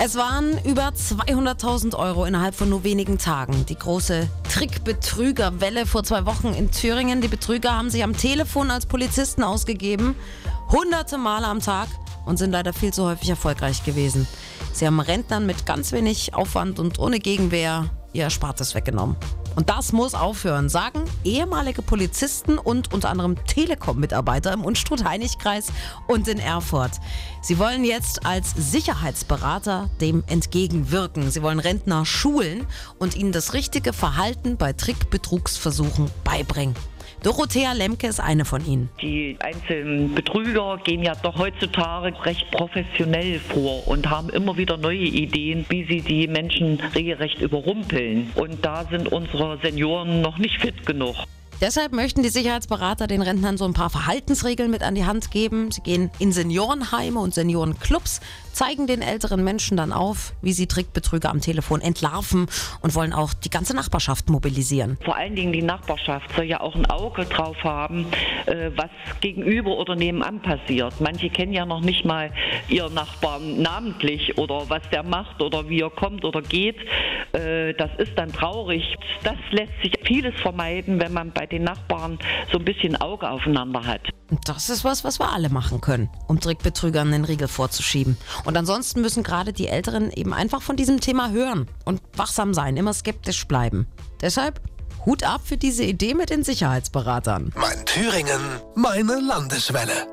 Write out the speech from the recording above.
Es waren über 200.000 Euro innerhalb von nur wenigen Tagen. Die große Trickbetrügerwelle vor zwei Wochen in Thüringen. Die Betrüger haben sich am Telefon als Polizisten ausgegeben. Hunderte Male am Tag und sind leider viel zu häufig erfolgreich gewesen. Sie haben Rentnern mit ganz wenig Aufwand und ohne Gegenwehr ihr Erspartes weggenommen. Und das muss aufhören, sagen ehemalige Polizisten und unter anderem Telekom-Mitarbeiter im Unstrut-Heinig-Kreis und in Erfurt. Sie wollen jetzt als Sicherheitsberater dem entgegenwirken. Sie wollen Rentner schulen und ihnen das richtige Verhalten bei Trickbetrugsversuchen beibringen. Dorothea Lemke ist eine von ihnen. Die einzelnen Betrüger gehen ja doch heutzutage recht professionell vor und haben immer wieder neue Ideen, wie sie die Menschen regelrecht überrumpeln. Und da sind unsere Senioren noch nicht fit genug. Deshalb möchten die Sicherheitsberater den Rentnern so ein paar Verhaltensregeln mit an die Hand geben. Sie gehen in Seniorenheime und Seniorenclubs, zeigen den älteren Menschen dann auf, wie sie Trickbetrüger am Telefon entlarven und wollen auch die ganze Nachbarschaft mobilisieren. Vor allen Dingen die Nachbarschaft soll ja auch ein Auge drauf haben, äh, was gegenüber oder nebenan passiert. Manche kennen ja noch nicht mal ihren Nachbarn namentlich oder was der macht oder wie er kommt oder geht. Äh, das ist dann traurig. Das lässt sich vieles vermeiden, wenn man bei den Nachbarn so ein bisschen Auge aufeinander hat. Das ist was, was wir alle machen können, um Trickbetrügern den Riegel vorzuschieben. Und ansonsten müssen gerade die Älteren eben einfach von diesem Thema hören und wachsam sein, immer skeptisch bleiben. Deshalb Hut ab für diese Idee mit den Sicherheitsberatern. Mein Thüringen, meine Landeswelle.